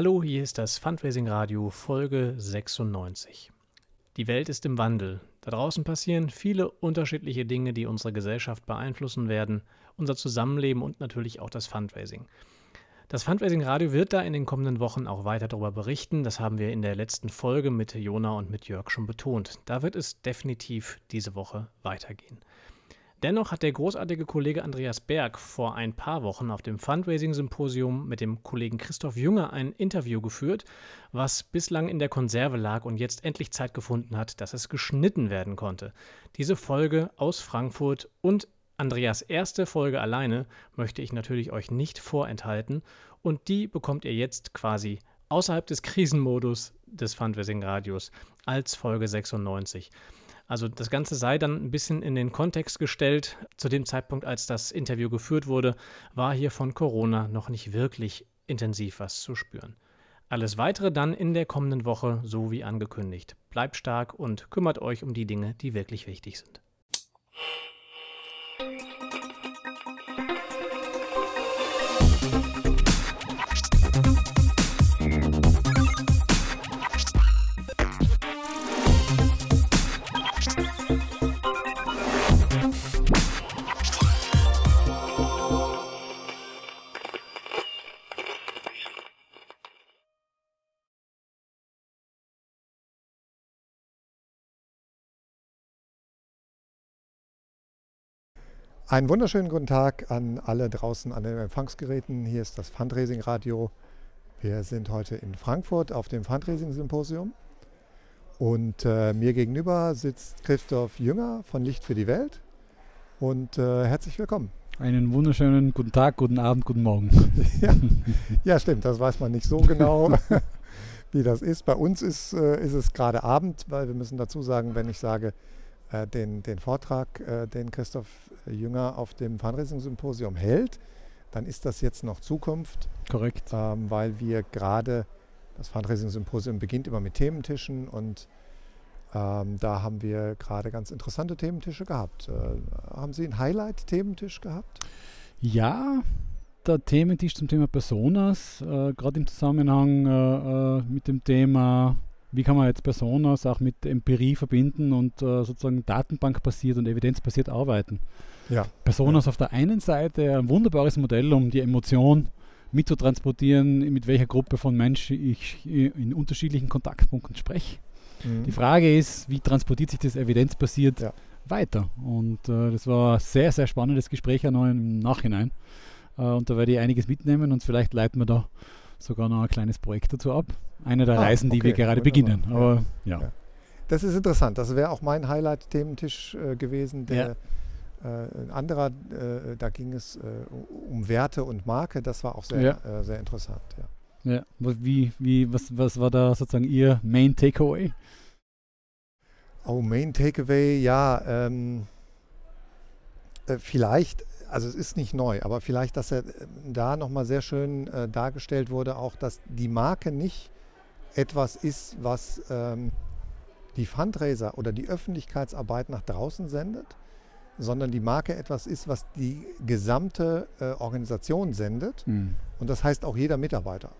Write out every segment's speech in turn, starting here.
Hallo, hier ist das Fundraising Radio Folge 96. Die Welt ist im Wandel. Da draußen passieren viele unterschiedliche Dinge, die unsere Gesellschaft beeinflussen werden, unser Zusammenleben und natürlich auch das Fundraising. Das Fundraising Radio wird da in den kommenden Wochen auch weiter darüber berichten. Das haben wir in der letzten Folge mit Jona und mit Jörg schon betont. Da wird es definitiv diese Woche weitergehen. Dennoch hat der großartige Kollege Andreas Berg vor ein paar Wochen auf dem Fundraising-Symposium mit dem Kollegen Christoph Jünger ein Interview geführt, was bislang in der Konserve lag und jetzt endlich Zeit gefunden hat, dass es geschnitten werden konnte. Diese Folge aus Frankfurt und Andreas erste Folge alleine möchte ich natürlich euch nicht vorenthalten und die bekommt ihr jetzt quasi außerhalb des Krisenmodus des Fundraising Radios als Folge 96. Also das Ganze sei dann ein bisschen in den Kontext gestellt. Zu dem Zeitpunkt, als das Interview geführt wurde, war hier von Corona noch nicht wirklich intensiv was zu spüren. Alles weitere dann in der kommenden Woche, so wie angekündigt. Bleibt stark und kümmert euch um die Dinge, die wirklich wichtig sind. Einen wunderschönen guten Tag an alle draußen an den Empfangsgeräten. Hier ist das Fundraising Radio. Wir sind heute in Frankfurt auf dem Fundraising Symposium. Und äh, mir gegenüber sitzt Christoph Jünger von Licht für die Welt. Und äh, herzlich willkommen. Einen wunderschönen guten Tag, guten Abend, guten Morgen. ja, ja, stimmt, das weiß man nicht so genau, wie das ist. Bei uns ist, äh, ist es gerade Abend, weil wir müssen dazu sagen, wenn ich sage, den, den Vortrag, äh, den Christoph Jünger auf dem Fundraising-Symposium hält, dann ist das jetzt noch Zukunft. Korrekt. Ähm, weil wir gerade, das Fundraising-Symposium beginnt immer mit Thementischen und ähm, da haben wir gerade ganz interessante Thementische gehabt. Äh, haben Sie einen Highlight-Thementisch gehabt? Ja, der Thementisch zum Thema Personas, äh, gerade im Zusammenhang äh, äh mit dem Thema wie kann man jetzt Personas auch mit Empirie verbinden und äh, sozusagen datenbankbasiert und evidenzbasiert arbeiten. Ja. Personas ja. auf der einen Seite ein wunderbares Modell, um die Emotion mitzutransportieren, mit welcher Gruppe von Menschen ich in unterschiedlichen Kontaktpunkten spreche. Mhm. Die Frage ist, wie transportiert sich das evidenzbasiert ja. weiter? Und äh, das war ein sehr, sehr spannendes Gespräch auch noch im Nachhinein. Äh, und da werde ich einiges mitnehmen und vielleicht leiten wir da sogar noch ein kleines Projekt dazu ab. Eine der ah, Reisen, die okay. wir gerade beginnen. Aber ja. ja. Das ist interessant. Das wäre auch mein Highlight-Thementisch äh, gewesen. Der, ja. äh, ein anderer, äh, da ging es äh, um Werte und Marke. Das war auch sehr, ja. Äh, sehr interessant. Ja. ja. Wie, wie, was, was war da sozusagen Ihr Main Takeaway? Oh, Main Takeaway, ja. Ähm, äh, vielleicht also es ist nicht neu, aber vielleicht, dass er äh, da nochmal sehr schön äh, dargestellt wurde, auch dass die Marke nicht etwas ist, was ähm, die Fundraiser oder die Öffentlichkeitsarbeit nach draußen sendet, sondern die Marke etwas ist, was die gesamte äh, Organisation sendet. Mhm. Und das heißt auch jeder Mitarbeiter,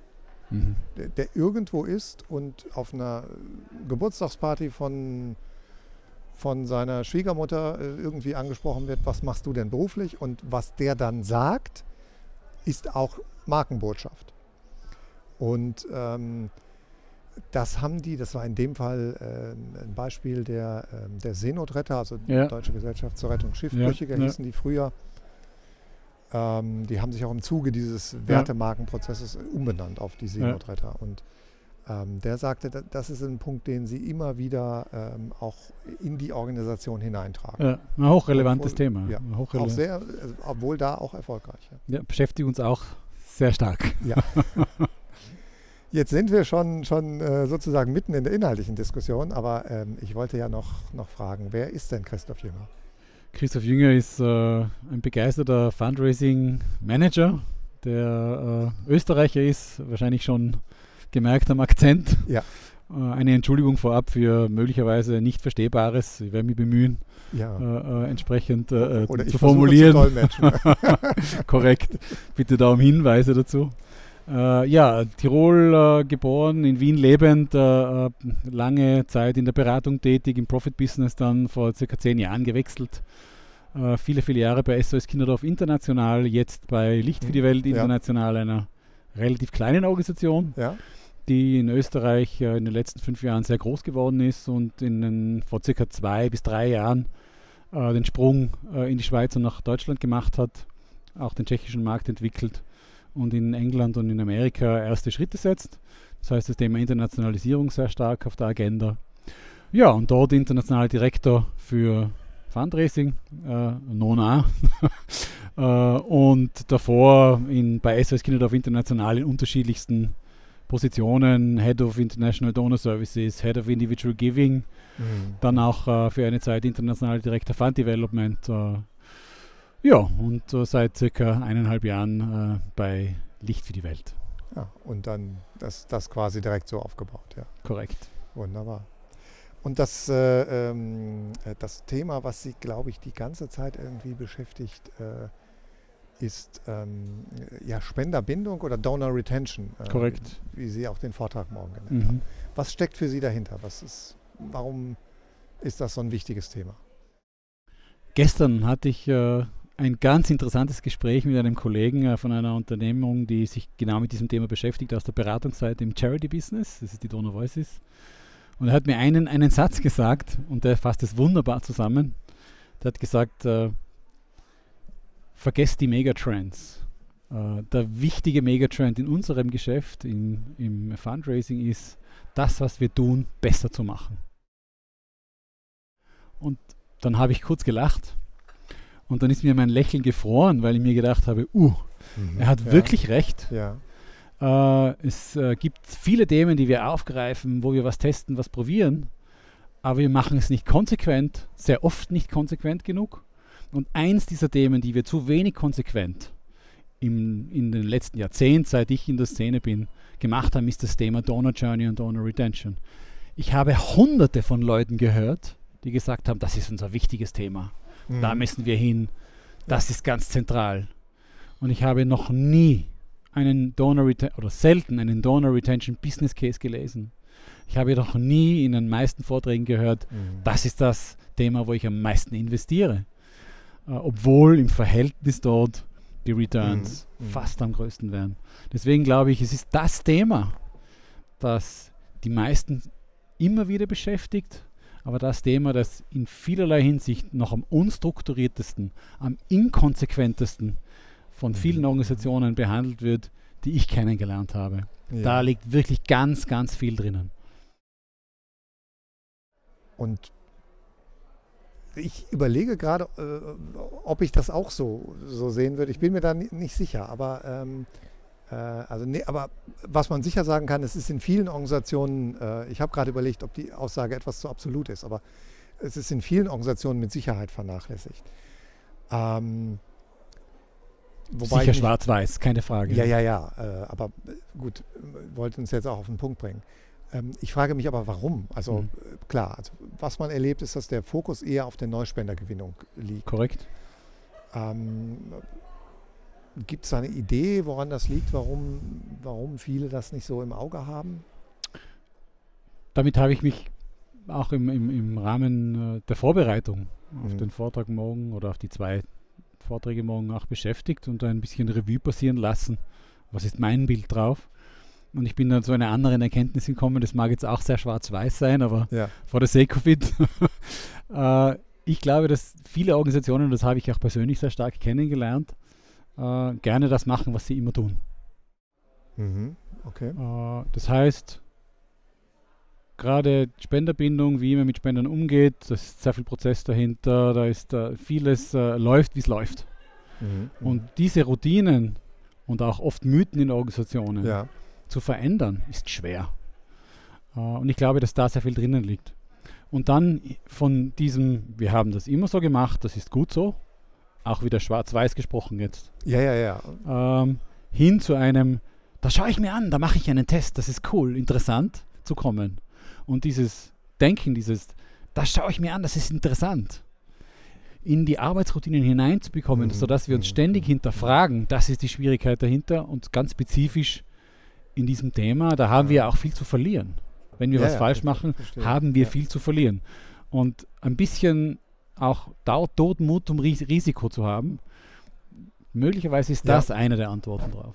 mhm. der, der irgendwo ist und auf einer Geburtstagsparty von von seiner Schwiegermutter äh, irgendwie angesprochen wird, was machst du denn beruflich? Und was der dann sagt, ist auch Markenbotschaft. Und ähm, das haben die, das war in dem Fall äh, ein Beispiel der, äh, der Seenotretter, also ja. die Deutsche Gesellschaft zur Rettung Schiffbrüchiger ja, hießen ja. die früher. Ähm, die haben sich auch im Zuge dieses Wertemarkenprozesses umbenannt auf die Seenotretter. Und ähm, der sagte, das ist ein Punkt, den sie immer wieder ähm, auch in die Organisation hineintragen. Ja, ein hochrelevantes obwohl, Thema. Ja, Hochrele auch sehr, also, obwohl da auch erfolgreich. Ja. ja, beschäftigt uns auch sehr stark. Ja. Jetzt sind wir schon, schon äh, sozusagen mitten in der inhaltlichen Diskussion, aber ähm, ich wollte ja noch, noch fragen, wer ist denn Christoph Jünger? Christoph Jünger ist äh, ein begeisterter Fundraising-Manager, der äh, Österreicher ist, wahrscheinlich schon gemerkt am Akzent. Ja. Äh, eine Entschuldigung vorab für möglicherweise nicht Verstehbares. Ich werde mich bemühen, ja. äh, äh, entsprechend äh, zu formulieren. Zu Korrekt. Bitte da um Hinweise dazu. Äh, ja, Tirol äh, geboren, in Wien lebend, äh, äh, lange Zeit in der Beratung tätig, im Profit-Business dann vor circa zehn Jahren gewechselt. Äh, viele, viele Jahre bei SOS Kinderdorf International, jetzt bei Licht für die Welt International, ja. einer relativ kleinen Organisation, ja. die in Österreich in den letzten fünf Jahren sehr groß geworden ist und in den, vor circa zwei bis drei Jahren den Sprung in die Schweiz und nach Deutschland gemacht hat, auch den tschechischen Markt entwickelt und in England und in Amerika erste Schritte setzt. Das heißt, das Thema Internationalisierung sehr stark auf der Agenda. Ja, und dort internationaler Direktor für Fundraising, äh, Nona. äh, und davor in, bei SOS Kinderdorf International in unterschiedlichsten Positionen, Head of International Donor Services, Head of Individual Giving, mhm. dann auch äh, für eine Zeit internationaler Direktor Fund Development, äh, ja, und äh, seit circa eineinhalb Jahren äh, bei Licht für die Welt. Ja, und dann das, das quasi direkt so aufgebaut, ja. Korrekt. Wunderbar. Und das, äh, ähm, äh, das Thema, was Sie, glaube ich, die ganze Zeit irgendwie beschäftigt, äh, ist ähm, ja, Spenderbindung oder Donor Retention. Äh, Korrekt. Wie Sie auch den Vortrag morgen genannt mhm. haben. Was steckt für Sie dahinter? Was ist, warum ist das so ein wichtiges Thema? Gestern hatte ich äh, ein ganz interessantes Gespräch mit einem Kollegen äh, von einer Unternehmung, die sich genau mit diesem Thema beschäftigt, aus der Beratungsseite im Charity-Business. Das ist die Donor Voices. Und er hat mir einen, einen Satz gesagt und der fasst es wunderbar zusammen. Der hat gesagt, äh, vergesst die Megatrends. Äh, der wichtige Megatrend in unserem Geschäft, in, im Fundraising, ist, das, was wir tun, besser zu machen. Und dann habe ich kurz gelacht und dann ist mir mein Lächeln gefroren, weil ich mir gedacht habe, uh, mhm, er hat ja. wirklich recht. Ja. Äh, es äh, gibt viele Themen, die wir aufgreifen, wo wir was testen, was probieren, aber wir machen es nicht konsequent, sehr oft nicht konsequent genug. Und eins dieser Themen, die wir zu wenig konsequent im, in den letzten Jahrzehnten, seit ich in der Szene bin, gemacht haben, ist das Thema Donor Journey und Donor Retention. Ich habe hunderte von Leuten gehört, die gesagt haben, das ist unser wichtiges Thema. Mhm. Da müssen wir hin. Das ist ganz zentral. Und ich habe noch nie einen Donor Retention oder selten einen Donor Retention Business Case gelesen. Ich habe noch nie in den meisten Vorträgen gehört, mhm. das ist das Thema, wo ich am meisten investiere. Äh, obwohl im Verhältnis dort die Returns mhm. mhm. fast am größten wären. Deswegen glaube ich, es ist das Thema, das die meisten immer wieder beschäftigt aber das Thema, das in vielerlei Hinsicht noch am unstrukturiertesten, am inkonsequentesten von vielen. Organisationen behandelt wird, die ich kennengelernt habe. Ja. Da liegt wirklich ganz, ganz viel drinnen. Und ich überlege gerade, äh, ob ich das auch so, so sehen würde. Ich bin mir da nicht sicher, aber ähm, äh, also nee, aber was man sicher sagen kann, es ist in vielen Organisationen, äh, ich habe gerade überlegt, ob die Aussage etwas zu absolut ist, aber es ist in vielen Organisationen mit Sicherheit vernachlässigt. Ähm, Sicher schwarz-weiß, keine Frage. Ja, ja, ja. Äh, aber gut, wollte uns jetzt auch auf den Punkt bringen. Ähm, ich frage mich aber, warum? Also mhm. klar, also, was man erlebt, ist, dass der Fokus eher auf der Neuspendergewinnung liegt. Korrekt. Ähm, Gibt es eine Idee, woran das liegt, warum, warum viele das nicht so im Auge haben? Damit habe ich mich auch im, im, im Rahmen äh, der Vorbereitung auf mhm. den Vortrag morgen oder auf die zwei Vorträge morgen auch beschäftigt und ein bisschen Revue passieren lassen. Was ist mein Bild drauf? Und ich bin dann zu einer anderen Erkenntnis gekommen, das mag jetzt auch sehr schwarz-weiß sein, aber ja. for the sake of it. äh, ich glaube, dass viele Organisationen, das habe ich auch persönlich sehr stark kennengelernt, äh, gerne das machen, was sie immer tun. Mhm. Okay. Äh, das heißt, gerade Spenderbindung, wie man mit Spendern umgeht, da ist sehr viel Prozess dahinter, da ist äh, vieles äh, läuft, wie es läuft. Mhm. Und diese Routinen und auch oft Mythen in Organisationen ja. zu verändern, ist schwer. Äh, und ich glaube, dass da sehr viel drinnen liegt. Und dann von diesem, wir haben das immer so gemacht, das ist gut so, auch wieder schwarz-weiß gesprochen jetzt. Ja, ja, ja. Ähm, hin zu einem, da schaue ich mir an, da mache ich einen Test, das ist cool, interessant zu kommen. Und dieses Denken, dieses, da schaue ich mir an, das ist interessant, in die Arbeitsroutinen hineinzubekommen, mhm. sodass wir uns mhm. ständig hinterfragen, das ist die Schwierigkeit dahinter und ganz spezifisch in diesem Thema, da haben wir auch viel zu verlieren. Wenn wir Ja, was ja, falsch machen, haben wir Ja. viel zu verlieren. Und ein bisschen auch Tod, Tod Mut, um Ris Risiko zu haben, möglicherweise ist das eine der Antworten drauf.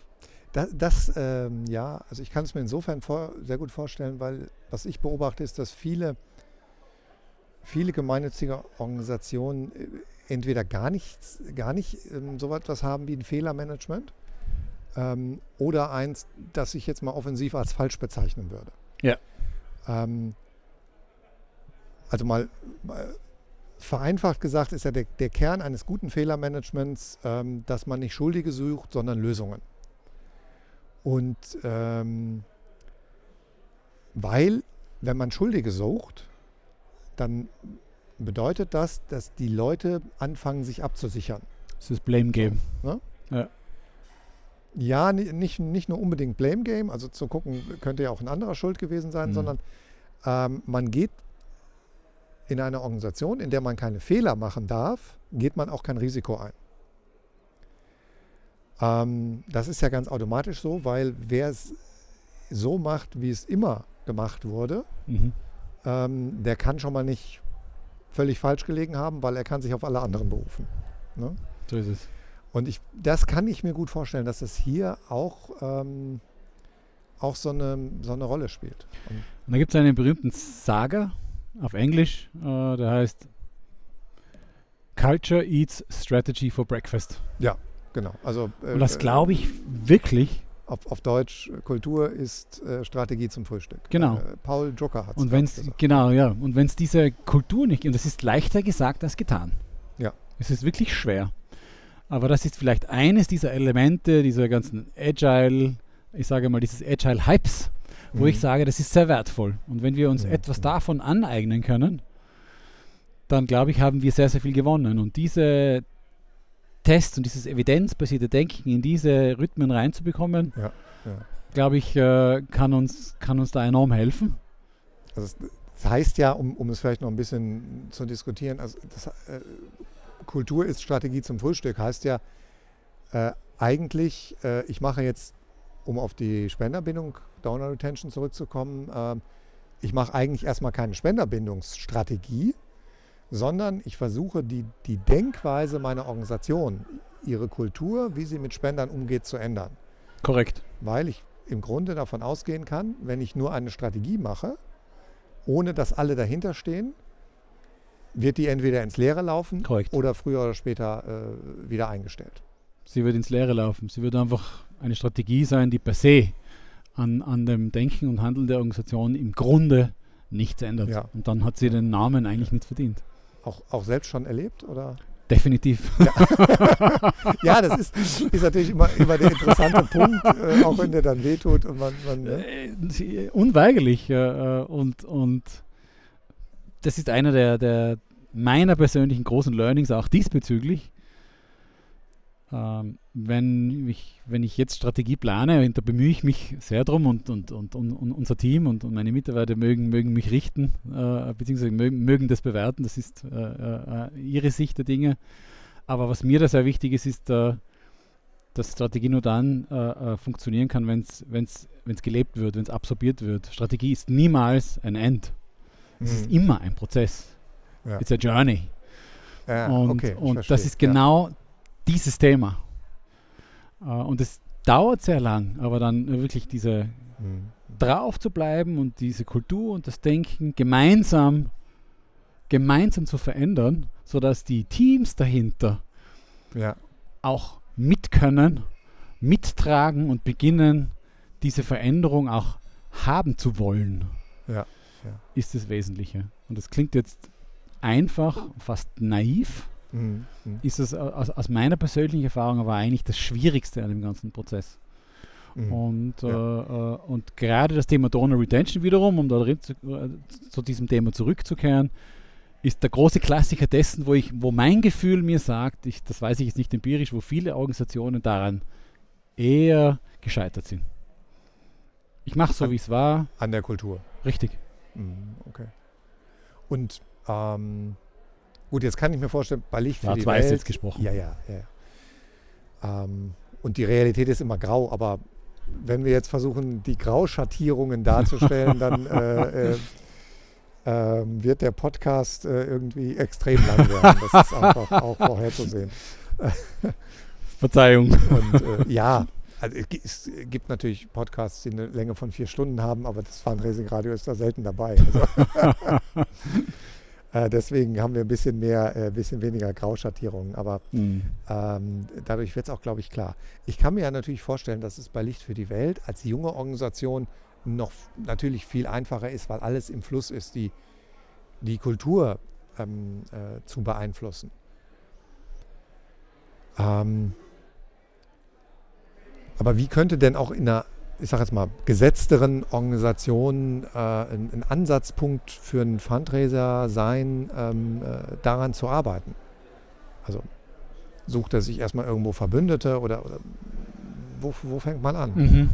Das, das ähm, ja, also ich kann es mir insofern vor, sehr gut vorstellen, weil was ich beobachte, ist, dass viele, viele gemeinnützige Organisationen äh, entweder gar nichts, gar nicht ähm, so etwas haben wie ein Fehlermanagement ähm, oder eins, das ich jetzt mal offensiv als falsch bezeichnen würde. Ja. Ähm, also mal, mal vereinfacht gesagt ist ja der, der Kern eines guten Fehlermanagements, ähm, dass man nicht Schuldige sucht, sondern Lösungen. Und ähm, weil, wenn man Schuldige sucht, dann bedeutet das, dass die Leute anfangen, sich abzusichern. Das ist Blame Game. Ja, ni- nicht, nicht nur unbedingt Blame Game, also zu gucken, könnte ja auch ein anderer schuld gewesen sein, Mhm. sondern ähm, man geht in eine Organisation, in der man keine Fehler machen darf, geht man auch kein Risiko ein. Ähm, das ist ja ganz automatisch so, weil wer es so macht, wie es immer gemacht wurde, Mhm. ähm, der kann schon mal nicht völlig falsch gelegen haben, weil er kann sich auf alle anderen berufen. Ne? So ist es. Und ich, das kann ich mir gut vorstellen, dass das hier auch, ähm, auch so, eine, so eine Rolle spielt. Und Und da gibt es einen berühmten Saga auf Englisch, äh, der heißt Culture Eats Strategy for Breakfast. Genau, also äh, Und das glaube ich wirklich. auf, auf Deutsch, äh, Kultur ist äh, Strategie zum Frühstück. Genau. Äh, Paul Drucker hat Und wenn es genau, ja, und wenn es diese Kultur nicht, und das ist leichter gesagt als getan. Ja. Es ist wirklich schwer. Aber das ist vielleicht eines dieser Elemente dieser ganzen Agile, ich sage mal, dieses Agile Hypes, wo ich Mhm. sage, das ist sehr wertvoll. Und wenn wir uns Mhm. etwas davon aneignen können, dann glaube ich, haben wir sehr, sehr viel gewonnen. Und diese Tests und dieses evidenzbasierte Denken in diese Rhythmen reinzubekommen, Ja, ja. glaube ich, äh, kann, uns, kann uns da enorm helfen. Also das heißt ja, um, um es vielleicht noch ein bisschen zu diskutieren, also das, äh, Kultur ist Strategie zum Frühstück, heißt ja äh, eigentlich, äh, ich mache jetzt, um auf die Spenderbindung, Donor Retention zurückzukommen, äh, ich mache eigentlich erstmal keine Spenderbindungsstrategie, sondern ich versuche die, die Denkweise meiner Organisation, ihre Kultur, wie sie mit Spendern umgeht, zu ändern. Korrekt. Weil ich im Grunde davon ausgehen kann, wenn ich nur eine Strategie mache, ohne dass alle dahinter stehen, wird die entweder ins Leere laufen Korrekt. oder früher oder später äh, wieder eingestellt. Sie wird ins Leere laufen. Sie wird einfach eine Strategie sein, die per se an, an dem Denken und Handeln der Organisation im Grunde nichts ändert. Ja. Und dann hat sie den Namen eigentlich mit verdient. Auch, auch selbst schon erlebt? Oder? Definitiv. Ja, das ist, ist natürlich immer, immer der interessante Punkt, äh, auch wenn der dann wehtut und man, man ne? Äh, Unweigerlich. Äh, und, und das ist einer der, der meiner persönlichen großen Learnings auch diesbezüglich. Ähm, wenn, ich, wenn ich jetzt Strategie plane, da bemühe ich mich sehr drum und, und, und, und, unser Team und, meine Mitarbeiter mögen, mögen mich richten, äh, beziehungsweise mögen, mögen das bewerten, das ist äh, äh, ihre Sicht der Dinge. Aber was mir da sehr wichtig ist, ist, äh, dass Strategie nur dann äh, äh, funktionieren kann, wenn es gelebt wird, wenn es absorbiert wird. Strategie ist niemals ein End. Es ist Mhm. immer ein Prozess. Ja. It's a journey. Ja, und okay, und das ist genau dieses Thema. Äh, und es dauert sehr lang, aber dann wirklich diese Ja. Mhm. drauf zu bleiben und diese Kultur und das Denken gemeinsam, gemeinsam zu verändern, sodass die Teams dahinter Ja. auch mitkönnen, mittragen und beginnen, diese Veränderung auch haben zu wollen, Ja, ist das Wesentliche. Und das klingt jetzt einfach, fast naiv, Mhm. Mhm. ist es aus, aus meiner persönlichen Erfahrung aber eigentlich das Schwierigste an dem ganzen Prozess. Mhm. Und, äh, äh, und gerade das Thema Donor Retention wiederum, um da drin zu, äh, zu diesem Thema zurückzukehren, ist der große Klassiker dessen, wo, ich, wo mein Gefühl mir sagt, ich, das weiß ich jetzt nicht empirisch, wo viele Organisationen daran eher gescheitert sind. Ich mache so, wie es war, An der Kultur. richtig. Mhm, Okay. Und ähm, gut, jetzt kann ich mir vorstellen, bei Licht für die Welt. jetzt gesprochen. Ja, ja, ja. ja. Ähm, und die Realität ist immer grau, aber wenn wir jetzt versuchen, die Grauschattierungen darzustellen, dann äh, äh, ähm, wird der Podcast äh, irgendwie extrem lang werden. Das ist einfach auch vorherzusehen. Verzeihung. Und äh, ja, also es gibt natürlich Podcasts, die eine Länge von vier Stunden haben, aber das Fundraising Radio ist da selten dabei. Also äh, deswegen haben wir ein bisschen mehr, ein äh, bisschen weniger Grauschattierungen, aber mhm. ähm, dadurch wird es auch, glaube ich, klar. Ich kann mir ja natürlich vorstellen, dass es bei Licht für die Welt als junge Organisation noch natürlich viel einfacher ist, weil alles im Fluss ist, die, die Kultur ähm, äh, zu beeinflussen. Ähm, aber wie könnte denn auch in einer, ich sage jetzt mal, gesetzteren Organisation äh, ein, ein, Ansatzpunkt für einen Fundraiser sein, ähm, äh, daran zu arbeiten? Also sucht er sich erstmal irgendwo Verbündete oder, oder wo, wo, fängt man an? Mhm.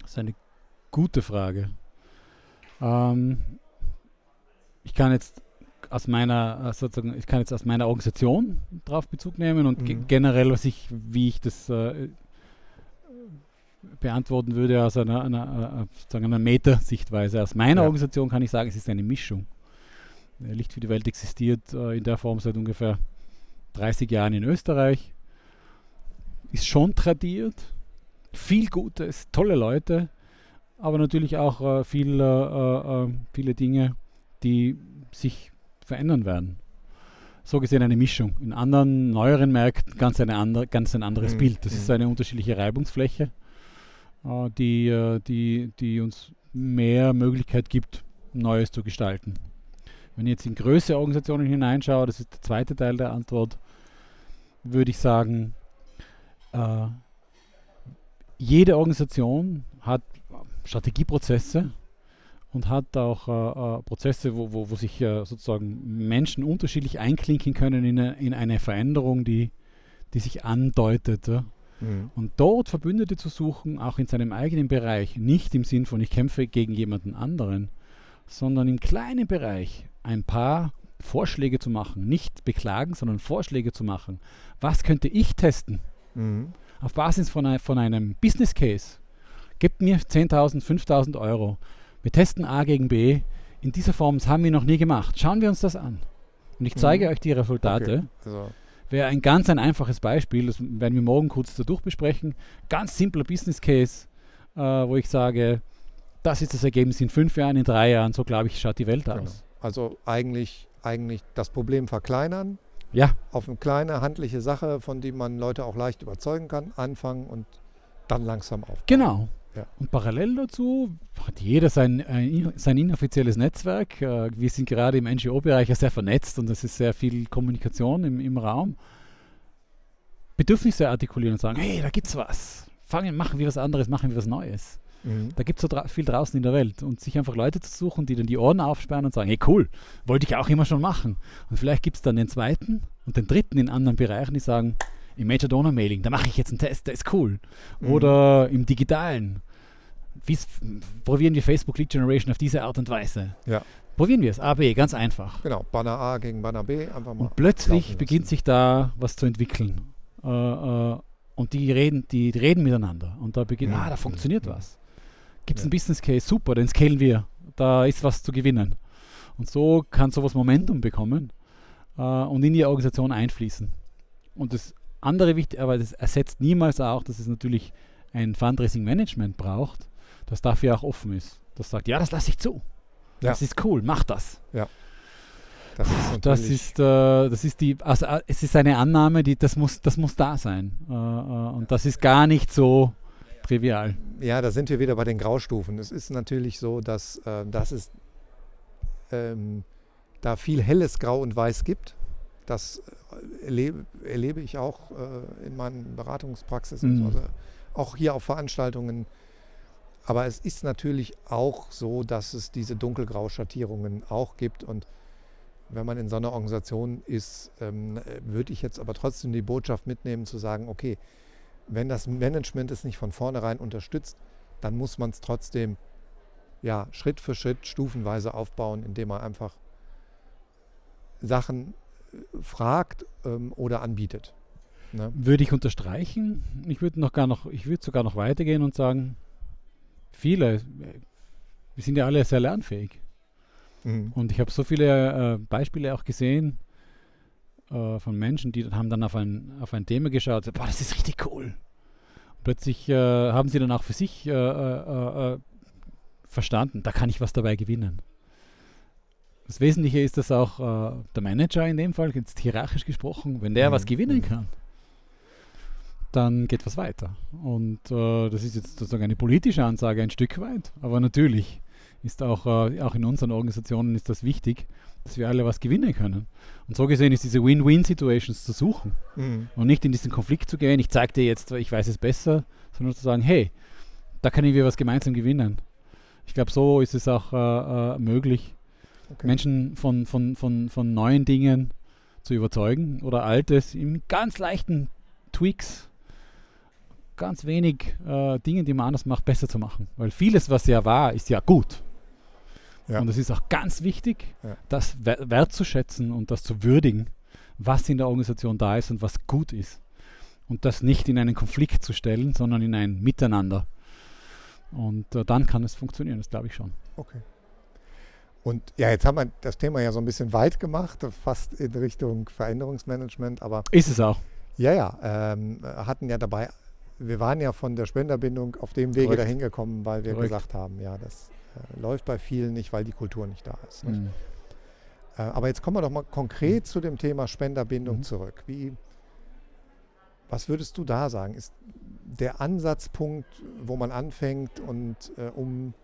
Das ist eine gute Frage. Ähm, ich kann jetzt aus meiner sozusagen, ich kann jetzt aus meiner Organisation drauf Bezug nehmen und mhm. generell, was ich, wie ich das äh, beantworten würde aus einer, einer, äh, sozusagen einer Meta-Sichtweise. Aus meiner ja. Organisation kann ich sagen, es ist eine Mischung. Licht für die Welt existiert äh, in der Form seit ungefähr 30 Jahren in Österreich. Ist schon tradiert. Viel Gutes, tolle Leute, aber natürlich auch äh, viel, äh, äh, viele Dinge, die sich verändern werden. So gesehen eine Mischung. In anderen neueren Märkten ganz, eine andere, ganz ein anderes mhm. Bild. Das mhm. ist eine unterschiedliche Reibungsfläche, äh, die, äh, die, die uns mehr Möglichkeit gibt, Neues zu gestalten. Wenn ich jetzt in größere Organisationen hineinschaue, das ist der zweite Teil der Antwort, würde ich sagen, äh, jede Organisation hat Strategieprozesse, und hat auch äh, äh, Prozesse, wo, wo, wo sich äh, sozusagen Menschen unterschiedlich einklinken können in eine, in eine Veränderung, die, die sich andeutet. Ja? Mhm. Und dort Verbündete zu suchen, auch in seinem eigenen Bereich, nicht im Sinn von ich kämpfe gegen jemanden anderen, sondern im kleinen Bereich ein paar Vorschläge zu machen, nicht beklagen, sondern Vorschläge zu machen. Was könnte ich testen? Mhm. Auf Basis von, ein, von einem Business Case. Gebt mir 10.000, 5.000 Euro wir testen A gegen B. In dieser Form, das haben wir noch nie gemacht. Schauen wir uns das an. Und ich zeige mhm. euch die Resultate. Okay. Also. Wäre ein ganz ein einfaches Beispiel, das werden wir morgen kurz dadurch besprechen. Ganz simpler Business Case, äh, wo ich sage, das ist das Ergebnis in fünf Jahren, in drei Jahren, so glaube ich, schaut die Welt genau. aus. Also eigentlich, eigentlich das Problem verkleinern, ja. auf eine kleine handliche Sache, von der man Leute auch leicht überzeugen kann, anfangen und dann langsam aufbauen. Genau, ja. Und parallel dazu hat jeder sein, äh, sein inoffizielles Netzwerk. Äh, wir sind gerade im NGO-Bereich ja sehr vernetzt und es ist sehr viel Kommunikation im, im Raum. Bedürfnisse artikulieren und sagen, hey, da gibt's was. Fangen, machen wir was anderes, machen wir was Neues. Mhm. Da gibt es so dra viel draußen in der Welt. Und sich einfach Leute zu suchen, die dann die Ohren aufsperren und sagen, hey cool, wollte ich auch immer schon machen. Und vielleicht gibt es dann den zweiten und den dritten in anderen Bereichen, die sagen, im Major Donor Mailing, da mache ich jetzt einen Test, der ist cool. Mhm. Oder im Digitalen. Wie's, probieren wir Facebook Lead Generation auf diese Art und Weise. Ja. Probieren wir es. A, B, ganz einfach. Genau, Banner A gegen Banner B, einfach mal. Und plötzlich beginnt sich da was zu entwickeln. Äh, äh, und die reden, die, die, reden miteinander. Und da beginnt, mhm. ah, da funktioniert mhm. was. Gibt es ja. einen Business Case? Super, den scalen wir. Da ist was zu gewinnen. Und so kann sowas Momentum bekommen äh, und in die Organisation einfließen. Und das andere wichtig, aber das ersetzt niemals auch, dass es natürlich ein Fundraising-Management braucht, das dafür auch offen ist. Das sagt, ja, das lasse ich zu. Ja. Das ist cool, mach das. Ja. Das ist, das ist, äh, das ist die, also äh, es ist eine Annahme, die das muss, das muss da sein. Äh, äh, und das ist gar nicht so trivial. Ja, da sind wir wieder bei den Graustufen. Es ist natürlich so, dass, äh, dass es ähm, da viel helles Grau und Weiß gibt. Das erlebe, erlebe ich auch äh, in meinen Beratungspraxisen, mhm. also auch hier auf Veranstaltungen. Aber es ist natürlich auch so, dass es diese dunkelgrau-Schattierungen auch gibt. Und wenn man in so einer Organisation ist, ähm, würde ich jetzt aber trotzdem die Botschaft mitnehmen, zu sagen, okay, wenn das Management es nicht von vornherein unterstützt, dann muss man es trotzdem ja, Schritt für Schritt stufenweise aufbauen, indem man einfach Sachen fragt ähm, oder anbietet. Ne? Würde ich unterstreichen. Ich würde noch gar noch, ich würde sogar noch weitergehen und sagen, viele, wir sind ja alle sehr lernfähig. Mhm. Und ich habe so viele äh, Beispiele auch gesehen äh, von Menschen, die haben dann auf ein, auf ein Thema geschaut, boah, das ist richtig cool. Und plötzlich äh, haben sie dann auch für sich äh, äh, äh, verstanden, da kann ich was dabei gewinnen. Das Wesentliche ist, dass auch der Manager in dem Fall, jetzt hierarchisch gesprochen, wenn der mhm. was gewinnen mhm. kann, dann geht was weiter. Und äh, das ist jetzt sozusagen eine politische Ansage ein Stück weit, aber natürlich ist auch, äh, auch in unseren Organisationen ist das wichtig, dass wir alle was gewinnen können. Und so gesehen ist diese Win-Win-Situations zu suchen mhm. und nicht in diesen Konflikt zu gehen, ich zeige dir jetzt, ich weiß es besser, sondern zu sagen, hey, da können wir was gemeinsam gewinnen. Ich glaube, so ist es auch äh, äh, möglich, okay. Menschen von, von, von, von neuen Dingen zu überzeugen oder Altes in ganz leichten Tweaks ganz wenig äh, Dinge, die man anders macht, besser zu machen. Weil vieles, was ja war, ist ja gut. Ja. Und es ist auch ganz wichtig, ja. das wertzuschätzen und das zu würdigen, was in der Organisation da ist und was gut ist. Und das nicht in einen Konflikt zu stellen, sondern in ein Miteinander. Und äh, dann kann es funktionieren, das glaube ich schon. Okay. Und ja, jetzt haben wir das Thema ja so ein bisschen weit gemacht, fast in Richtung Veränderungsmanagement, aber. Ist es auch. Ja, ja. Ähm, hatten ja dabei wir waren ja von der Spenderbindung auf dem Wege dahin gekommen, weil wir Korrekt. gesagt haben, ja, das äh, läuft bei vielen nicht, weil die Kultur nicht da ist. Mhm. Äh, aber jetzt kommen wir doch mal konkret mhm. zu dem Thema Spenderbindung mhm. zurück. Wie, was würdest du da sagen? Ist der Ansatzpunkt, wo man anfängt und äh, um,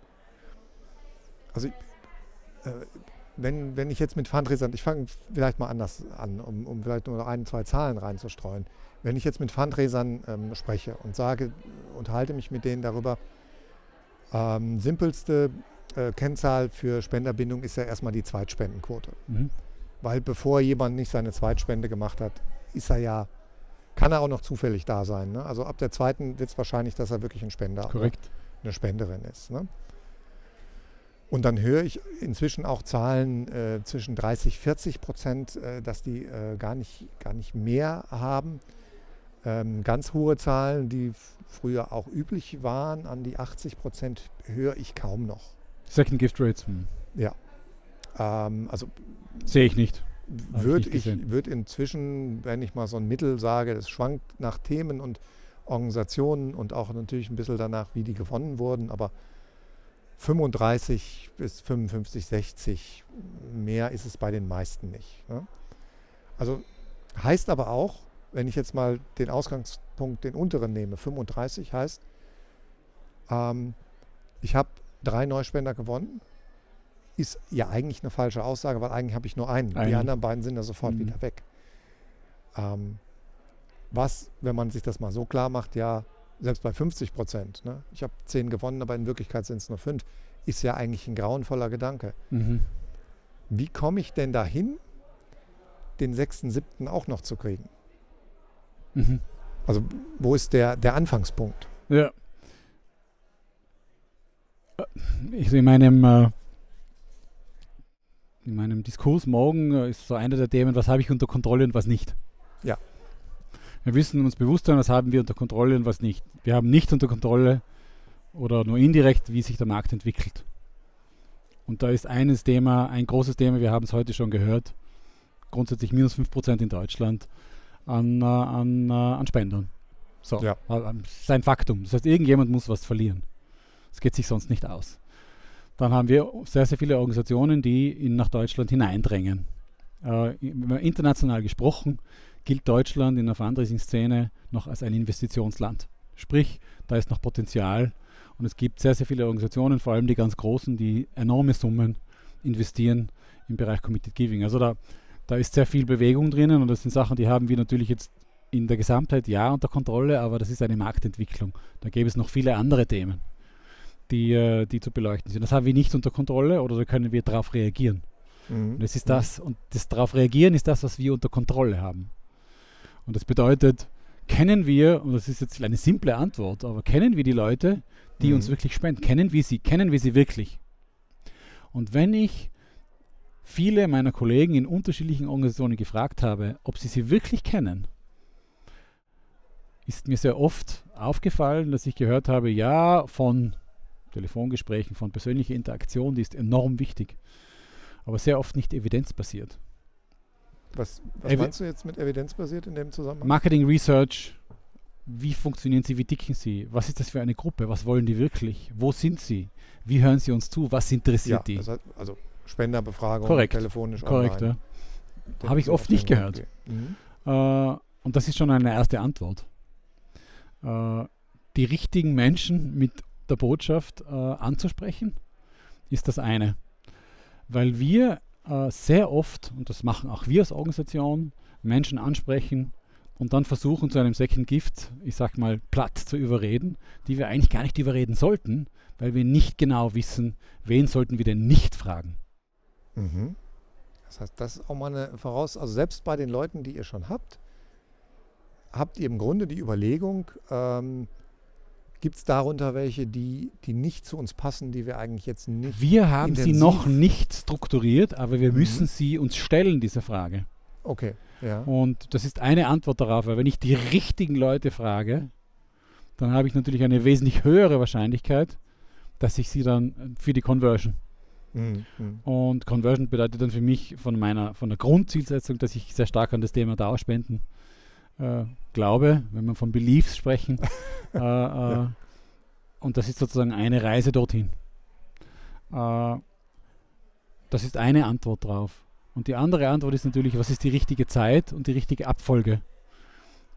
also wenn, wenn ich jetzt mit Fundraisern, ich fange vielleicht mal anders an, um, um vielleicht nur ein, zwei Zahlen reinzustreuen. Wenn ich jetzt mit Fundraisern ähm, spreche und sage, unterhalte mich mit denen darüber, ähm, simpelste äh, Kennzahl für Spenderbindung ist ja erstmal die Zweitspendenquote. Mhm. Weil bevor jemand nicht seine Zweitspende gemacht hat, ist er ja, kann er auch noch zufällig da sein. Ne? Also ab der zweiten wird es wahrscheinlich, dass er wirklich ein Spender Korrekt. eine Spenderin ist. Ne? Und dann höre ich inzwischen auch Zahlen äh, zwischen 30, 40 Prozent, äh, dass die äh, gar, nicht, gar nicht mehr haben. Ähm, ganz hohe Zahlen, die früher auch üblich waren, an die 80 Prozent, höre ich kaum noch. Second Gift Rates. Hm. Ja. Ähm, also sehe ich nicht. Würde ich, ich würd inzwischen, wenn ich mal so ein Mittel sage, es schwankt nach Themen und Organisationen und auch natürlich ein bisschen danach, wie die gewonnen wurden, aber 35 bis 55, 60, mehr ist es bei den meisten nicht. Ne? Also heißt aber auch, wenn ich jetzt mal den Ausgangspunkt, den unteren nehme, 35 heißt, ähm, ich habe drei Neuspender gewonnen, ist ja eigentlich eine falsche Aussage, weil eigentlich habe ich nur einen. einen. Die anderen beiden sind ja sofort mhm. wieder weg. Ähm, was, wenn man sich das mal so klar macht, ja, selbst bei 50 Prozent, ne? ich habe zehn gewonnen, aber in Wirklichkeit sind es nur fünf, ist ja eigentlich ein grauenvoller Gedanke. Mhm. Wie komme ich denn dahin, den sechsten, siebten auch noch zu kriegen? Mhm. Also wo ist der, der Anfangspunkt? Ja. Ich in meinem, äh, in meinem Diskurs morgen äh, ist so einer der Themen, was habe ich unter Kontrolle und was nicht. Ja. Wir wissen uns bewusst sein, was haben wir unter Kontrolle und was nicht. Wir haben nicht unter Kontrolle oder nur indirekt, wie sich der Markt entwickelt. Und da ist eines Thema, ein großes Thema, wir haben es heute schon gehört, grundsätzlich minus 5% in Deutschland an, äh, an, äh, an Spendern. So, ja. Äh, das ist ein Faktum. Das heißt, irgendjemand muss was verlieren. Das geht sich sonst nicht aus. Dann haben wir sehr, sehr viele Organisationen, die in, nach Deutschland hineindrängen. Äh, international gesprochen gilt Deutschland in der Fundraising-Szene noch als ein Investitionsland. Sprich, da ist noch Potenzial und es gibt sehr, sehr viele Organisationen, vor allem die ganz großen, die enorme Summen investieren im Bereich Committed Giving. Also da, da ist sehr viel Bewegung drinnen und das sind Sachen, die haben wir natürlich jetzt in der Gesamtheit ja unter Kontrolle, aber das ist eine Marktentwicklung. Da gäbe es noch viele andere Themen, die, äh, die zu beleuchten sind. Das haben wir nicht unter Kontrolle oder da können wir darauf reagieren. Mhm. Und das ist das, und das darauf reagieren ist das, was wir unter Kontrolle haben. Und das bedeutet, kennen wir, und das ist jetzt eine simple Antwort, aber kennen wir die Leute, die mhm. uns wirklich spenden? Kennen wir sie? Kennen wir sie wirklich? Und wenn ich viele meiner Kollegen in unterschiedlichen Organisationen gefragt habe, ob sie sie wirklich kennen, ist mir sehr oft aufgefallen, dass ich gehört habe, ja, von Telefongesprächen, von persönlicher Interaktion, die ist enorm wichtig, aber sehr oft nicht evidenzbasiert. Was, was Evi- meinst du jetzt mit evidenzbasiert in dem Zusammenhang? Marketing Research, wie funktionieren sie, wie dicken sie, was ist das für eine Gruppe, was wollen die wirklich, wo sind sie, wie hören sie uns zu, was interessiert die? das heißt, also Spenderbefragung, Korrekt. telefonisch, Korrekt, online. ja. Habe ich oft nicht gehört. Mhm. Äh, und das ist schon eine erste Antwort. Äh, die richtigen Menschen mit der Botschaft äh, anzusprechen, ist das eine. Weil wir äh, sehr oft, und das machen auch wir als Organisation, Menschen ansprechen und dann versuchen zu einem Second Gift, ich sag mal, platt zu überreden, die wir eigentlich gar nicht überreden sollten, weil wir nicht genau wissen, wen sollten wir denn nicht fragen. Mhm. Das heißt, das ist auch mal eine Voraus... Also selbst bei den Leuten, die ihr schon habt, habt ihr im Grunde die Überlegung, ähm, gibt es darunter welche, die, die nicht zu uns passen, die wir eigentlich jetzt nicht... Wir haben sie noch nicht strukturiert, aber wir Mhm. müssen sie uns stellen, diese Frage. Okay, ja. Und das ist eine Antwort darauf, weil wenn ich die richtigen Leute frage, dann habe ich natürlich eine wesentlich höhere Wahrscheinlichkeit, dass ich sie dann für die Conversion. Mhm. Mhm. Und Conversion bedeutet dann für mich von meiner von der Grundzielsetzung, dass ich sehr stark an das Thema Dauerspenden äh, glaube, wenn wir von Beliefs sprechen. äh, äh, Und das ist sozusagen eine Reise dorthin. Äh, das ist eine Antwort drauf. Und die andere Antwort ist natürlich, was ist die richtige Zeit und die richtige Abfolge?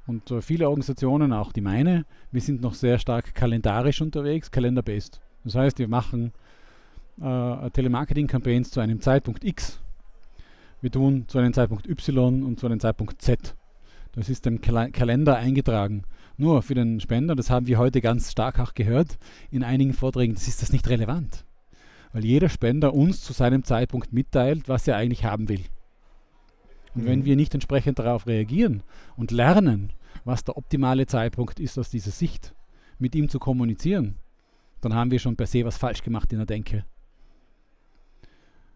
Und äh, viele Organisationen, auch die meine, wir sind noch sehr stark kalendarisch unterwegs, kalenderbased. Das heißt, wir machen äh, Telemarketing-Campaigns zu einem Zeitpunkt X. Wir tun zu einem Zeitpunkt Y und zu einem Zeitpunkt Z. Das ist im Kalender eingetragen. Nur für den Spender, das haben wir heute ganz stark auch gehört, in einigen Vorträgen, das ist das nicht relevant. Weil jeder Spender uns zu seinem Zeitpunkt mitteilt, was er eigentlich haben will. Und wenn Mhm. wir nicht entsprechend darauf reagieren und lernen, was der optimale Zeitpunkt ist aus dieser Sicht, mit ihm zu kommunizieren, dann haben wir schon per se was falsch gemacht in der Denke.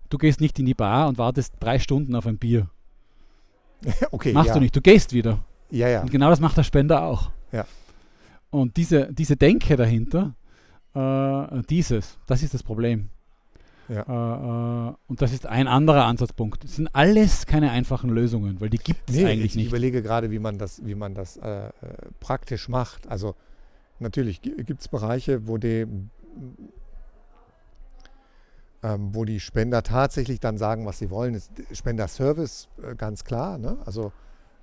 Du gehst nicht in die Bar und wartest drei Stunden auf ein Bier. okay, Machst ja. du nicht, du gehst wieder. Ja, ja. Und genau das macht der Spender auch. Ja. Und diese, diese Denke dahinter, äh, dieses, das ist das Problem. Ja. Äh, äh, und das ist ein anderer Ansatzpunkt. Es sind alles keine einfachen Lösungen, weil die gibt es Nee, eigentlich ich nicht. überlege gerade, wie man das, wie man das äh, äh, praktisch macht. Also natürlich gibt es Bereiche, wo die, ähm, wo die Spender tatsächlich dann sagen, was sie wollen. Ist Spenderservice äh, ganz klar. Ne? Also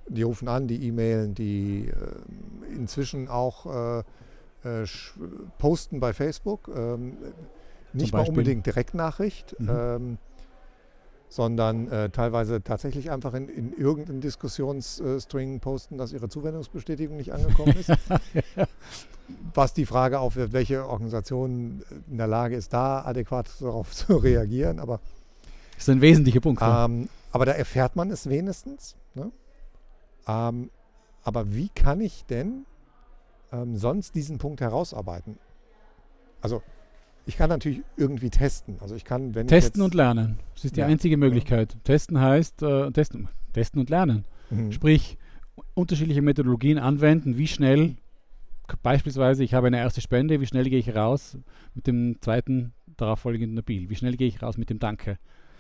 die rufen an, die E-Mailen, die äh, inzwischen auch äh, äh, posten bei Facebook. Ähm, nicht mal unbedingt Direktnachricht. Mhm. Ähm, sondern äh, teilweise tatsächlich einfach in, in irgendeinen Diskussionsstring posten, dass ihre Zuwendungsbestätigung nicht angekommen ist. Was die Frage aufwirft, welche Organisation in der Lage ist, da adäquat darauf zu reagieren. Aber, Das ist ein wesentlicher Punkt. ja. ähm, aber da erfährt man es wenigstens. Ne? Ähm, aber wie kann ich denn ähm, sonst diesen Punkt herausarbeiten? Also ich kann natürlich irgendwie testen. Also ich kann, wenn Testen ich und lernen. Das ist die Ja. einzige Möglichkeit. Testen heißt äh, testen, testen und lernen. jetzt, Sprich, unterschiedliche Methodologien anwenden. Wie schnell, beispielsweise, ich habe eine erste Spende, wie schnell gehe ich raus mit dem zweiten darauffolgenden Appeal? Wie schnell gehe ich raus mit dem Danke?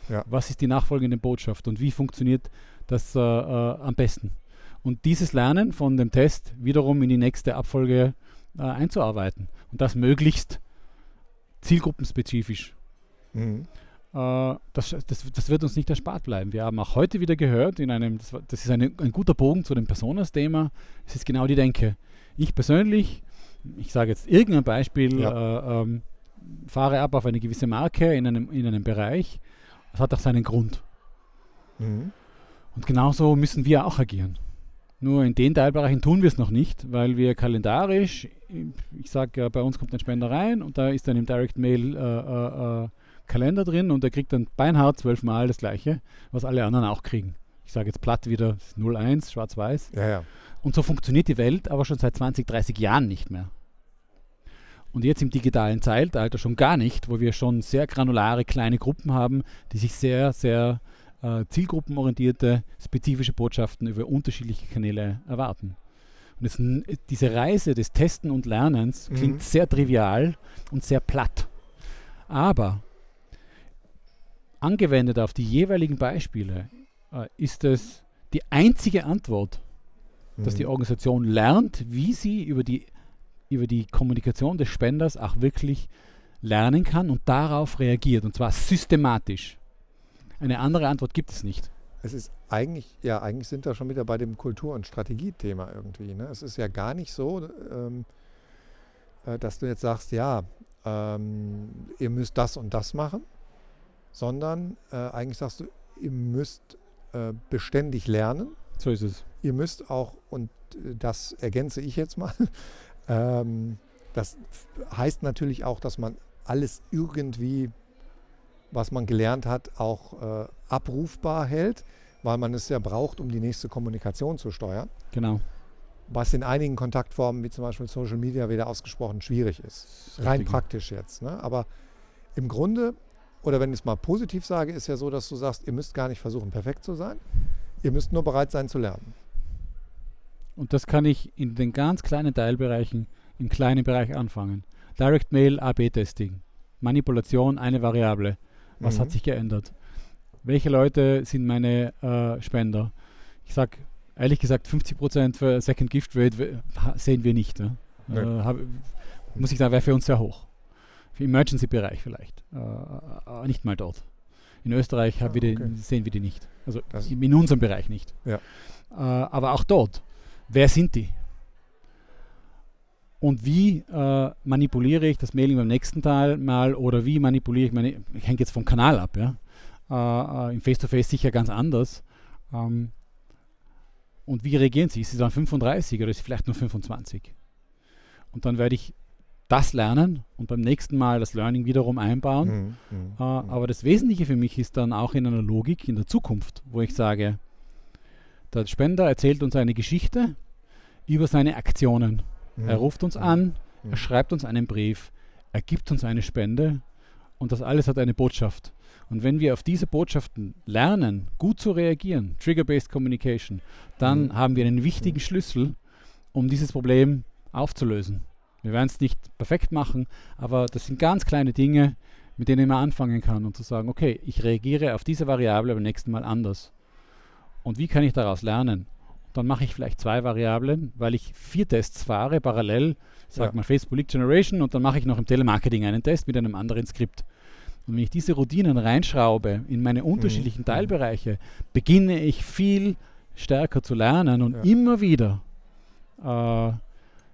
Ja. Was ist die nachfolgende Botschaft und wie funktioniert das äh, äh, am besten? Und dieses Lernen von dem Test wiederum in die nächste Abfolge äh, einzuarbeiten. Und das möglichst zielgruppenspezifisch. Mhm. Äh, das, das, das wird uns nicht erspart bleiben. Wir haben auch heute wieder gehört, in einem, das, war- das ist eine, ein guter Bogen zu dem Personas-Thema, es ist genau die Denke. Ich persönlich, ich sage jetzt irgendein Beispiel, äh, ähm, fahre ab auf eine gewisse Marke in einem, in einem Bereich. Das hat auch seinen Grund. Mhm. Und genauso müssen wir auch agieren. Nur in den Teilbereichen tun wir es noch nicht, weil wir kalendarisch, ich sage, ja, bei uns kommt ein Spender rein und da ist dann im Direct Mail äh, äh, äh, Kalender drin und er kriegt dann beinhart zwölfmal das gleiche, was alle anderen auch kriegen. Ich sage jetzt platt wieder 01, schwarz-weiß. Ja, ja. Und so funktioniert die Welt aber schon seit 20, 30 Jahren nicht mehr. Und jetzt im digitalen Zeitalter schon gar nicht, wo wir schon sehr granulare kleine Gruppen haben, die sich sehr, sehr äh, zielgruppenorientierte, spezifische Botschaften über unterschiedliche Kanäle erwarten. Und es, diese Reise des Testen und Lernens mhm. klingt sehr trivial und sehr platt. Aber angewendet auf die jeweiligen Beispiele äh, ist es die einzige Antwort, mhm. dass die. Organisation lernt, wie sie über die, über die Kommunikation des Spenders auch wirklich lernen kann und darauf reagiert. Und zwar systematisch. Eine andere Antwort gibt es nicht. Es ist eigentlich, ja, eigentlich sind wir schon wieder bei dem Kultur- und Strategiethema irgendwie. Ne? Es ist ja gar nicht so, ähm, äh, dass du jetzt sagst, ja, ähm, ihr müsst das und das machen, sondern äh, eigentlich sagst du, ihr müsst äh, beständig lernen. So ist es. Ihr müsst auch, und äh, das ergänze ich jetzt mal, ähm, das heißt natürlich auch, dass man alles irgendwie, was man gelernt hat, auch äh, abrufbar hält, weil man es ja braucht, um die nächste Kommunikation zu steuern. Genau. Was in einigen Kontaktformen, wie zum Beispiel Social Media, wieder ausgesprochen schwierig ist. Rein Richtig. praktisch jetzt. Ne? Aber im Grunde oder wenn ich es mal positiv sage, ist ja so, dass du sagst, ihr müsst gar nicht versuchen, perfekt zu sein. Ihr müsst nur bereit sein zu lernen. Und das kann ich in den ganz kleinen Teilbereichen, im kleinen Bereich anfangen. Direct Mail, AB-Testing. Manipulation, eine Variable. Was mhm. hat sich geändert? Welche Leute sind meine äh, Spender? Ich sage ehrlich gesagt, 50% für Second Gift Rate sehen wir nicht. Ne? Nee. Äh, hab, muss ich sagen, wäre für uns sehr hoch. Für Emergency-Bereich vielleicht. Äh, äh, nicht mal dort. In Österreich ah, wir okay. sehen wir die nicht. Also das in, in unserem Bereich nicht. Ja. Äh, aber auch dort. Wer sind die? Und wie äh, manipuliere ich das Mailing beim nächsten Teil mal oder wie manipuliere ich meine, ich hänge jetzt vom Kanal ab, ja. Äh, äh Im Face-to-Face -face sicher ganz anders. Ähm, und wie reagieren sie? Ist sie dann 35 oder ist sie vielleicht nur 25? Und dann werde ich das lernen und beim nächsten Mal das Learning wiederum einbauen. Mhm, mh, äh, mhm. aber das Wesentliche für mich ist dann auch in einer Logik in der Zukunft, wo ich sage, der Spender erzählt uns eine Geschichte über seine Aktionen. Mhm. Er ruft uns an, mhm. er schreibt uns einen Brief, er gibt uns eine Spende und das alles hat eine Botschaft. Und wenn wir auf diese Botschaften lernen, gut zu reagieren, Trigger-Based Communication, dann mhm. haben wir einen wichtigen Schlüssel, um dieses Problem aufzulösen. Wir werden es nicht perfekt machen, aber das sind ganz kleine Dinge, mit denen man anfangen kann und zu sagen, okay, ich reagiere auf diese Variable beim nächsten Mal anders. Und wie kann ich daraus lernen? Dann mache ich vielleicht zwei Variablen, weil ich vier Tests fahre, parallel, sage ja. mal Facebook Lead Generation und dann mache ich noch im Telemarketing einen Test mit einem anderen Skript. Und wenn ich diese Routinen reinschraube in meine mhm. unterschiedlichen mhm. Teilbereiche, beginne ich viel stärker zu lernen und ja. immer wieder äh,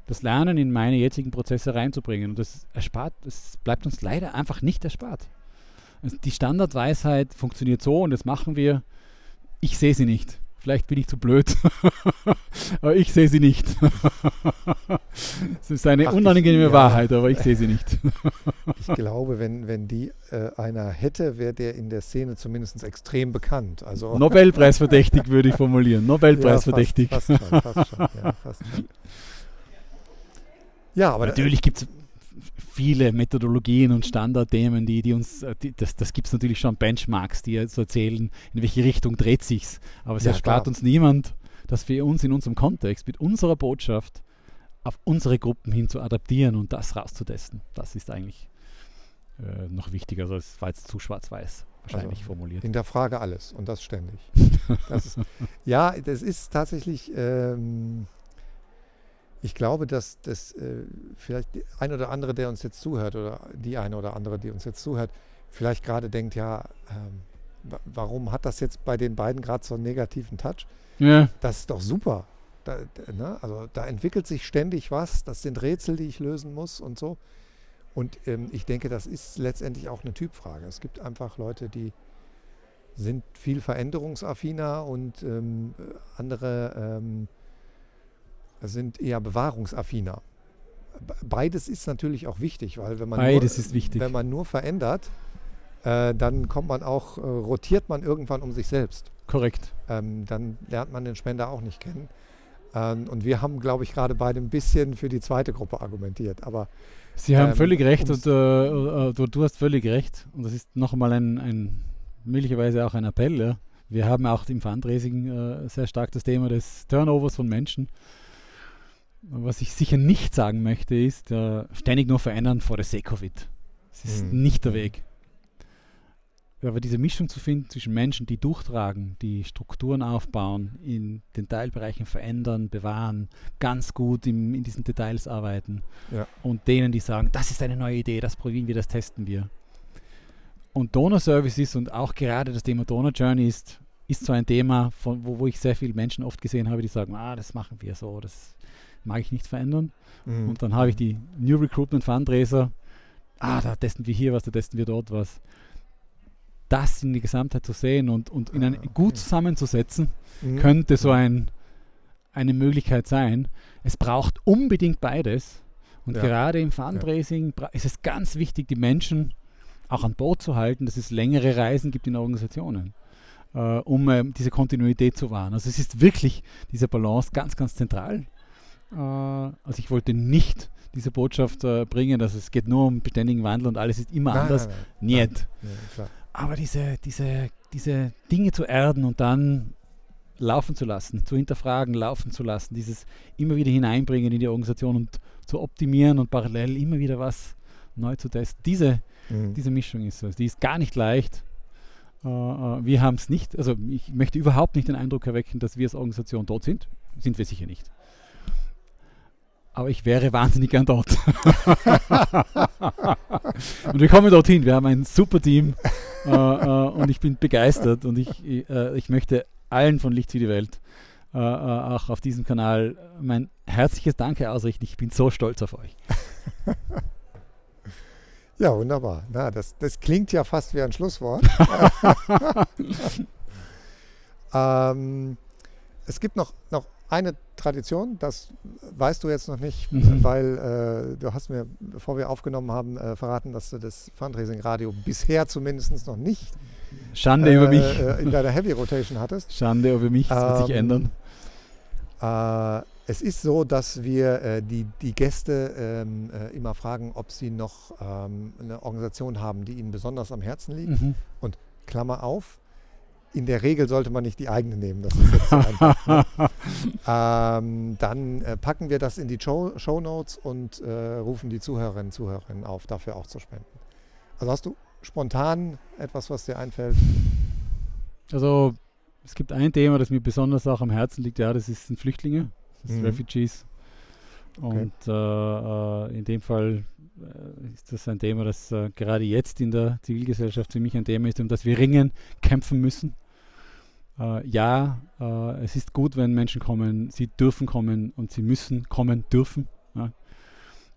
das Lernen in meine jetzigen Prozesse reinzubringen. Und das erspart, das bleibt uns leider einfach nicht erspart. Also die Standardweisheit funktioniert so und das machen wir. Ich sehe sie nicht. Vielleicht bin ich zu blöd, aber ich sehe sie nicht. Es ist eine Ach, unangenehme ich, ja. Wahrheit, aber ich sehe sie nicht. ich glaube, wenn, wenn die äh, einer hätte, wäre der in der Szene zumindest extrem bekannt. Also Nobelpreisverdächtig würde ich formulieren. Nobelpreisverdächtig. Ja, fast, fast, schon, fast schon, ja, fast schon. Ja, aber natürlich gibt es viele Methodologien und Standardthemen, die, die uns, äh, die, das, das gibt es natürlich schon Benchmarks, die jetzt erzählen, in welche Richtung dreht sich's. Aber es ja, erspart uns niemand, dass wir uns in unserem Kontext mit unserer Botschaft auf unsere Gruppen hin zu adaptieren und das rauszutesten. Das ist eigentlich äh, noch wichtiger. Also es war jetzt zu schwarz-weiß wahrscheinlich also, formuliert. In der Frage alles und das ständig. das ist, ja, das ist tatsächlich ähm, ich glaube, dass das äh, vielleicht ein oder andere, der uns jetzt zuhört, oder die eine oder andere, die uns jetzt zuhört, vielleicht gerade denkt, ja, ähm, warum hat das jetzt bei den beiden gerade so einen negativen Touch? Ja. Das ist doch super. Da, ne? Also da entwickelt sich ständig was. Das sind Rätsel, die ich lösen muss und so. Und ähm, ich denke, das ist letztendlich auch eine Typfrage. Es gibt einfach Leute, die sind viel veränderungsaffiner und ähm, andere ähm, sind eher bewahrungsaffiner. Beides ist natürlich auch wichtig, weil wenn man, Beides nur, ist wichtig. Wenn man nur verändert, äh, dann kommt man auch, äh, rotiert man irgendwann um sich selbst. Korrekt. Ähm, dann lernt man den Spender auch nicht kennen. Ähm, und wir haben, glaube ich, gerade beide ein bisschen für die zweite Gruppe argumentiert. Aber Sie haben ähm, völlig recht und äh, äh, du, du, hast völlig recht. Und das ist noch einmal ein, ein möglicherweise auch ein Appell. Ja. Wir haben auch im Fundraising äh, sehr stark das Thema des Turnovers von Menschen. Was ich sicher nicht sagen möchte, ist äh, ständig nur verändern sake of it. Das ist Mhm. nicht der Weg. Aber diese Mischung zu finden zwischen Menschen, die durchtragen, die Strukturen aufbauen, in den Teilbereichen verändern, bewahren, ganz gut im, in diesen Details arbeiten Ja. und denen, die sagen, das ist eine neue Idee, das probieren wir, das testen wir. Und Donor Services und auch gerade das Thema Donor Journey ist, ist so ein Thema, von, wo, wo ich sehr viele Menschen oft gesehen habe, die sagen, ah, das machen wir so, das mag ich nicht verändern. Mhm. Und dann habe ich die New Recruitment Fundraiser. Ah, da testen wir hier was, da testen wir dort was. Das in die Gesamtheit zu sehen und, und in ein, Ah, okay. gut zusammenzusetzen, Mhm. könnte so ein, eine Möglichkeit sein. Es braucht unbedingt beides. Und Ja. gerade im Fundraising bra- ist es ganz wichtig, die Menschen auch an Bord zu halten, dass es längere Reisen gibt in Organisationen, äh, um ähm, diese Kontinuität zu wahren. Also es ist wirklich diese Balance ganz, ganz zentral. Äh, also ich wollte nicht diese Botschaft äh, bringen, dass es geht nur um beständigen Wandel und alles ist immer Nein, anders. nein, nein. Niet. Nein. Aber diese, diese, diese Dinge zu erden und dann laufen zu lassen, zu hinterfragen, laufen zu lassen, dieses immer wieder hineinbringen in die Organisation und zu optimieren und parallel immer wieder was neu zu testen. Diese, Mhm. diese Mischung ist es. Die ist gar nicht leicht. Äh, äh, wir haben es nicht, also ich möchte überhaupt nicht den Eindruck erwecken, dass wir als Organisation dort sind. Sind wir sicher nicht. Aber ich wäre wahnsinnig gern dort. und wir kommen dorthin. Wir haben ein super Team äh, äh, und ich bin begeistert und ich, äh, ich möchte allen von Licht für die Welt äh, äh, auch auf diesem Kanal mein herzliches Danke ausrichten. Ich bin so stolz auf euch. Ja, wunderbar. Na, das, das klingt ja fast wie ein Schlusswort. ähm, es gibt noch, noch eine Tradition, das weißt du jetzt noch nicht, Mhm. weil äh, du hast mir, bevor wir aufgenommen haben, äh, verraten, dass du das Fundraising-Radio bisher zumindest noch nicht Schande äh, über mich. äh, in deiner Heavy Rotation hattest. Schande über mich. Das wird sich Ähm, ändern. Äh, es ist so, dass wir äh, die, die Gäste ähm, äh, immer fragen, ob sie noch ähm, eine Organisation haben, die ihnen besonders am Herzen liegt. Mhm. Klammer auf. In der Regel sollte man nicht die eigene nehmen, das ist jetzt so einfach. ne? ähm, dann äh, packen wir das in die Show, Show Notes und äh, rufen die Zuhörerinnen und Zuhörerinnen auf, dafür auch zu spenden. Also hast du spontan etwas, was dir einfällt? Also es gibt ein Thema, das mir besonders auch am Herzen liegt, ja, das ist- sind Flüchtlinge, das sind Mhm. Refugees. Und äh, äh, in dem Fall äh, ist das ein Thema, das äh, gerade jetzt in der Zivilgesellschaft für mich ein Thema ist, um das wir ringen, kämpfen müssen. Ja, es ist gut, wenn Menschen kommen, sie dürfen kommen und sie müssen kommen dürfen. Ja.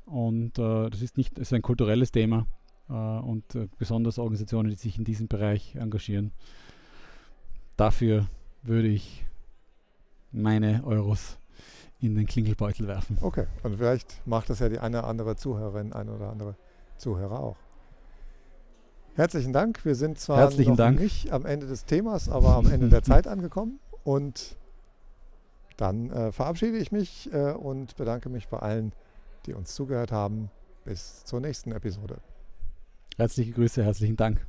Und das ist nicht, das ist ein kulturelles Thema und besonders Organisationen, die sich in diesem Bereich engagieren. Dafür würde ich meine Euros in den Klingelbeutel werfen. Okay, und vielleicht macht das ja die eine oder andere Zuhörerin, ein oder andere Zuhörer auch. Herzlichen Dank. Wir sind zwar Herzlichen noch Dank. nicht am Ende des Themas, aber am Ende der Zeit angekommen. Und dann äh, verabschiede ich mich äh, und bedanke mich bei allen, die uns zugehört haben. Bis zur nächsten Episode. Herzliche Grüße, herzlichen Dank.